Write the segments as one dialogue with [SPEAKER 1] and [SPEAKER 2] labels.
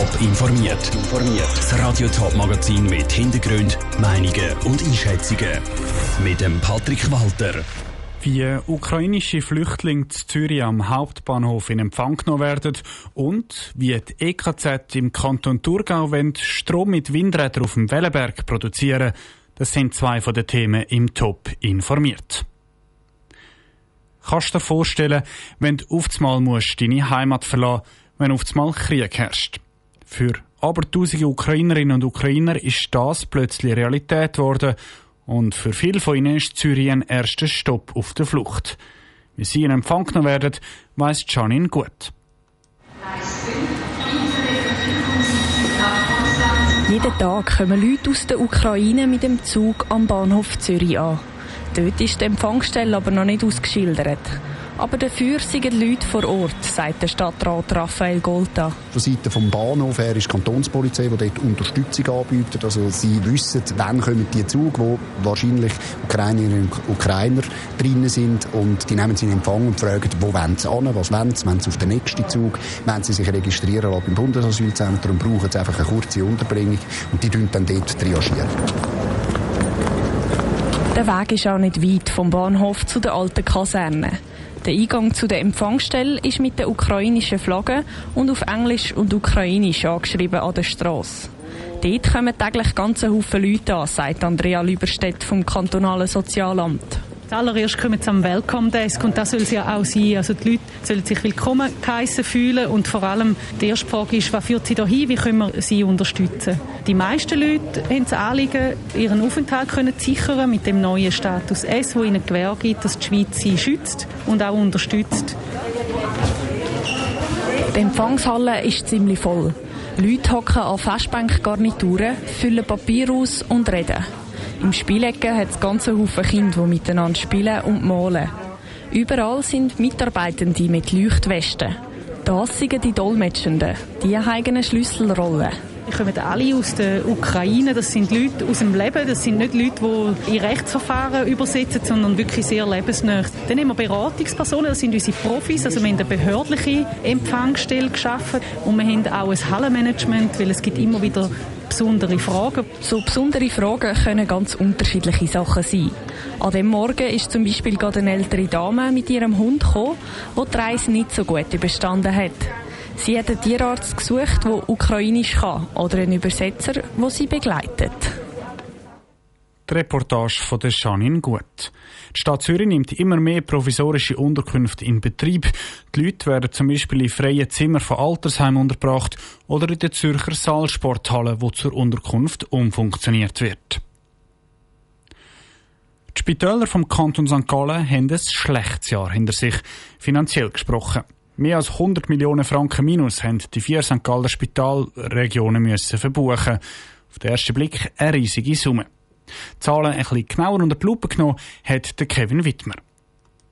[SPEAKER 1] Top informiert. Das Radio Top Magazin mit Hintergrund, Meinungen und Einschätzungen mit dem Patrick Walter.
[SPEAKER 2] Wie ukrainische Flüchtlinge zu Zürich am Hauptbahnhof in Empfang genommen werden und wie die EKZ im Kanton Thurgau Strom mit Windrädern auf dem Wellenberg produzieren, das sind zwei von den Themen im Top informiert. Kannst du dir vorstellen, wenn du oftmals musst deine Heimat verlassen wenn oftmals Krieg herrscht? Für aber tausende Ukrainerinnen und Ukrainer ist das plötzlich Realität geworden und für viele von ihnen ist Zürich ein erster Stopp auf der Flucht. Wie sie in Empfang genommen werden, weiss Janin gut.
[SPEAKER 3] Jeden Tag kommen Leute aus der Ukraine mit dem Zug am Bahnhof Zürich an. Dort ist die Empfangsstelle aber noch nicht ausgeschildert. Aber dafür sind Leute vor Ort, sagt der Stadtrat Raphael Golta.
[SPEAKER 4] Von Seite vom Bahnhof her ist die Kantonspolizei, die dort Unterstützung anbietet. Also sie wissen, wann kommen die Zug, wo wahrscheinlich Ukrainerinnen und Ukrainer drinnen sind und die nehmen sie in Empfang und fragen, wo wollen sie an, was wollen sie, wollen sie auf den nächsten Zug, wenn sie sich registrieren lassen beim Bundesasylzentrum, brauchen sie einfach eine kurze Unterbringung und die dann dort triagieren.
[SPEAKER 3] Der Weg ist auch nicht weit vom Bahnhof zu der alten Kaserne. Der Eingang zu der Empfangsstelle ist mit der ukrainischen Flagge und auf Englisch und Ukrainisch angeschrieben an der Straße. Dort kommen täglich ganze Haufen Leute an, sagt Andrea Lüberstedt vom kantonalen Sozialamt.
[SPEAKER 5] Zuallererst kommen sie am Welcome Desk und das soll es ja auch sein. Also die Leute sollen sich willkommen geheissen fühlen und vor allem die erste Frage ist, was führt sie dahin, wie können wir sie unterstützen? Die meisten Leute haben das Anliegen, ihren Aufenthalt können sichern mit dem neuen Status S, wo ihnen Gewähr gibt, dass die Schweiz sie schützt und auch unterstützt.
[SPEAKER 3] Die Empfangshalle ist ziemlich voll. Leute hocken an Festbankgarnituren, füllen Papier aus und reden. Im Spielecken hat es ganze Haufen Kinder, die miteinander spielen und malen. Überall sind Mitarbeitende mit Leuchtwesten. Das sind die Dolmetschenden. Die haben eine Schlüsselrolle.
[SPEAKER 5] Kommen alle aus der Ukraine. Das sind Leute aus dem Leben. Das sind nicht Leute, die in Rechtsverfahren übersetzen, sondern wirklich sehr lebensnah. Dann haben wir Beratungspersonen. Das sind unsere Profis. Also wir haben eine behördliche Empfangsstelle geschaffen und wir haben auch ein Hallenmanagement, weil es gibt immer wieder besondere Fragen.
[SPEAKER 3] So besondere Fragen können ganz unterschiedliche Sachen sein. An dem Morgen ist zum Beispiel gerade eine ältere Dame mit ihrem Hund gekommen, die die Reise nicht so gut überstanden hat. Sie hat einen Tierarzt gesucht, der Ukrainisch kann oder einen Übersetzer, der sie begleitet.
[SPEAKER 2] Die Reportage von der Janine Gut. Die Stadt Zürich nimmt immer mehr provisorische Unterkünfte in Betrieb. Die Leute werden zum Beispiel in freien Zimmern von Altersheimen untergebracht oder in der Zürcher Saalsporthalle, wo zur Unterkunft umfunktioniert wird. Die Spitäler vom Kanton St. Gallen haben ein schlechtes Jahr hinter sich, finanziell gesprochen. Mehr als 100 Millionen Franken Minus haben die vier St. Galler Spitalregionen müssen verbuchen. Auf den ersten Blick eine riesige Summe. Zahlen ein bisschen genauer unter die Lupe genommen hat Kevin Wittmer.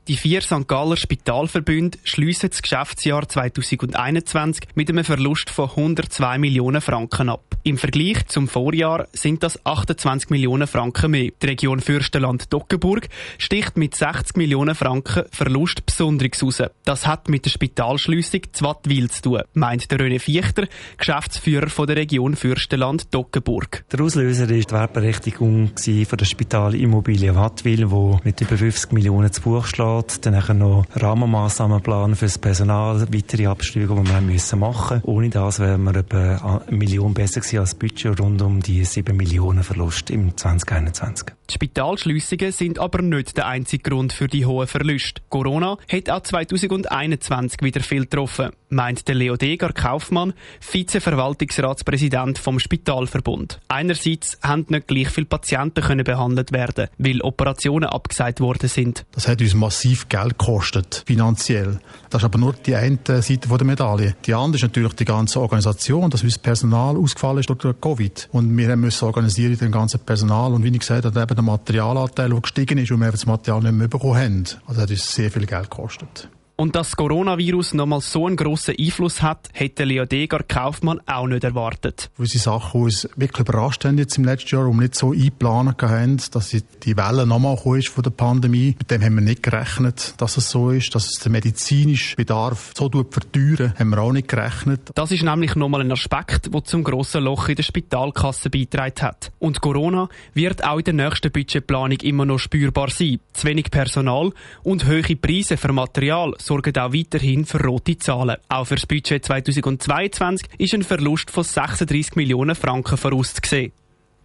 [SPEAKER 6] Die vier St. Galler Spitalverbünde schliessen das Geschäftsjahr 2021 mit einem Verlust von 102 Millionen Franken ab. Im Vergleich zum Vorjahr sind das 28 Millionen Franken mehr. Die Region Fürstenland-Dockenburg sticht mit 60 Millionen Franken Verlust besonders raus. Das hat mit der Spitalschliessung Zwattwil zu tun, meint der René Fichter, Geschäftsführer von der Region Fürstenland-Dockenburg.
[SPEAKER 7] Der Auslöser war die Wertberechtigung von der Spitalimmobilie Wattwil, wo mit über 50 Millionen zu Buch schlägt. Dann noch Rahmenmaßnahmenplan für das Personal, weitere Abschreibungen, die wir machen müssen. Ohne das wären wir etwa eine Million besser gewesen als Budget rund um die 7 Millionen Verlust im 2021.
[SPEAKER 6] Die Spitalschliessungen sind aber nicht der einzige Grund für die hohen Verluste. Corona hat auch 2021 wieder viel getroffen, meint der Leo Deger Kaufmann, Vizeverwaltungsratspräsident vom Spitalverbund. Einerseits haben nicht gleich viele Patienten können behandelt werden, weil Operationen abgesagt worden sind.
[SPEAKER 8] Das hat uns massiv Geld gekostet, finanziell. Das ist aber nur die eine Seite der Medaille. Die andere ist natürlich die ganze Organisation, dass unser Personal ausgefallen ist durch Covid. Und wir müssen organisieren den ganzen Personal. Und wie ich gesagt habe, eben der Materialanteil, der gestiegen ist und wir das Material nicht mehr bekommen haben. Also das hat uns sehr viel Geld gekostet.
[SPEAKER 6] Und dass das Coronavirus nochmal so einen grossen Einfluss hat, hätte Leo Degar Kaufmann auch nicht erwartet.
[SPEAKER 8] Gewisse Sachen, die uns wirklich überrascht haben jetzt im letzten Jahr und wir nicht so eingeplant haben, dass die Welle nochmal ist von der Pandemie. Mit dem haben wir nicht gerechnet, dass es so ist, dass es den medizinischen Bedarf so verteuern, haben wir auch nicht gerechnet.
[SPEAKER 6] Das ist nämlich nochmal ein Aspekt, der zum grossen Loch in der Spitalkasse beitragen hat. Und Corona wird auch in der nächsten Budgetplanung immer noch spürbar sein. Zu wenig Personal und hohe Preise für Material sorgen auch weiterhin für rote Zahlen. Auch für das Budget 2022 ist ein Verlust von 36 Millionen Franken vorauszusehen.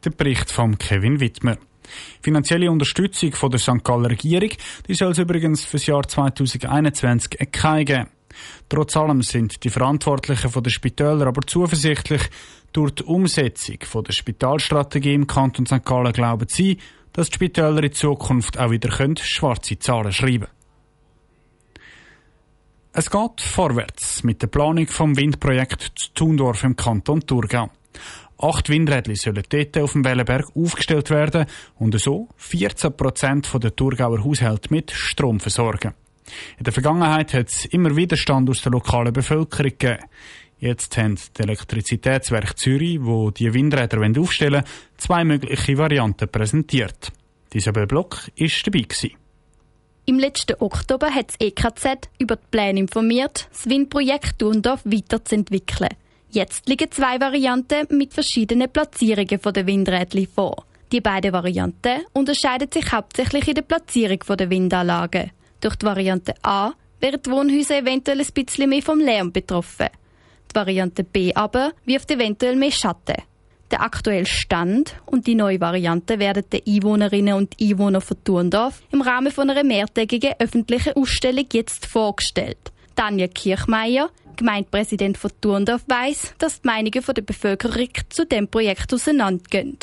[SPEAKER 2] Der Bericht von Kevin Wittmer. Finanzielle Unterstützung von der St. Galler Regierung die soll es übrigens für das Jahr 2021 keine geben. Trotz allem sind die Verantwortlichen von der Spitäler aber zuversichtlich, durch die Umsetzung von der Spitalstrategie im Kanton St. Gallen glauben sie, dass die Spitäler in Zukunft auch wieder schwarze Zahlen schreiben können. Es geht vorwärts mit der Planung vom Windprojekt zu Thundorf im Kanton Thurgau. Acht Windräder sollen dort auf dem Wellenberg aufgestellt werden und so 14 Prozent der Thurgauer Haushalte mit Strom versorgen. In der Vergangenheit hat es immer Widerstand aus der lokalen Bevölkerung gegeben. Jetzt haben die Elektrizitätswerke Zürich, wo die Windräder aufstellen wollen, zwei mögliche Varianten präsentiert. Isabel Block war dabei. Gewesen.
[SPEAKER 9] Im letzten Oktober hat das EKZ über die Pläne informiert, das Windprojekt Thurndorf weiterzuentwickeln. Jetzt liegen zwei Varianten mit verschiedenen Platzierungen der Windräder vor. Die beiden Varianten unterscheiden sich hauptsächlich in der Platzierung der Windanlagen. Durch die Variante A wären die Wohnhäuser eventuell ein bisschen mehr vom Lärm betroffen. Die Variante B aber wirft eventuell mehr Schatten. Der aktuelle Stand und die neue Variante werden den Einwohnerinnen und Einwohnern von Thurndorf im Rahmen von einer mehrtägigen öffentlichen Ausstellung jetzt vorgestellt. Daniel Kirchmeier, Gemeindepräsident von Thurndorf, weiss, dass die Meinungen der Bevölkerung zu dem Projekt auseinandergehen.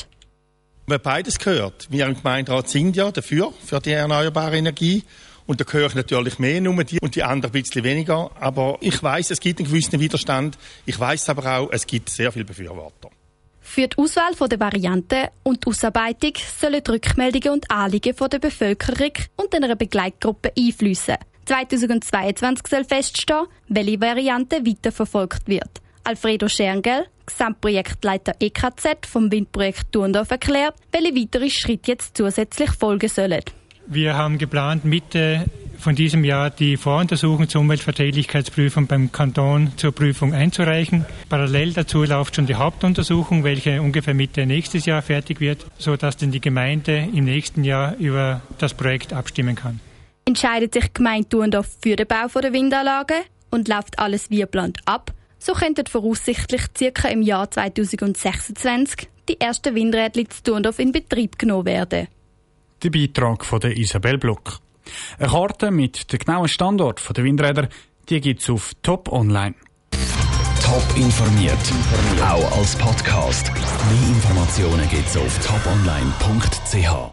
[SPEAKER 10] Wer beides gehört. Wir im Gemeinderat sind ja dafür, für die erneuerbare Energie. Und da höre ich natürlich mehr nur die und die anderen ein bisschen weniger. Aber ich weiß, es gibt einen gewissen Widerstand. Ich weiß aber auch, es gibt sehr viele Befürworter.
[SPEAKER 9] Für die Auswahl der Varianten und die Ausarbeitung sollen die Rückmeldungen und Anliegen der Bevölkerung und einer Begleitgruppe einfließen. 2022 soll feststehen, welche Variante weiterverfolgt wird. Alfredo Scherngel, Gesamtprojektleiter EKZ vom Windprojekt Turndorf, erklärt, welche weitere Schritte jetzt zusätzlich folgen sollen.
[SPEAKER 11] Wir haben geplant, Mitte von diesem Jahr die Voruntersuchung zur Umweltverträglichkeitsprüfung beim Kanton zur Prüfung einzureichen. Parallel dazu läuft schon die Hauptuntersuchung, welche ungefähr Mitte nächstes Jahr fertig wird, sodass dann die Gemeinde im nächsten Jahr über das Projekt abstimmen kann.
[SPEAKER 9] Entscheidet sich die Gemeinde Thurndorf für den Bau der Windanlage und läuft alles wie geplant ab, so könnten voraussichtlich circa im Jahr 2026 die ersten Windräder zu Thurndorf in Betrieb genommen werden.
[SPEAKER 2] Der Beitrag von der Isabel Block. Eine Karte mit dem genauen Standort der Windräder, die gibt es auf Top Online.
[SPEAKER 1] Top informiert, auch als Podcast. Mehr Informationen gibt es auf toponline.ch.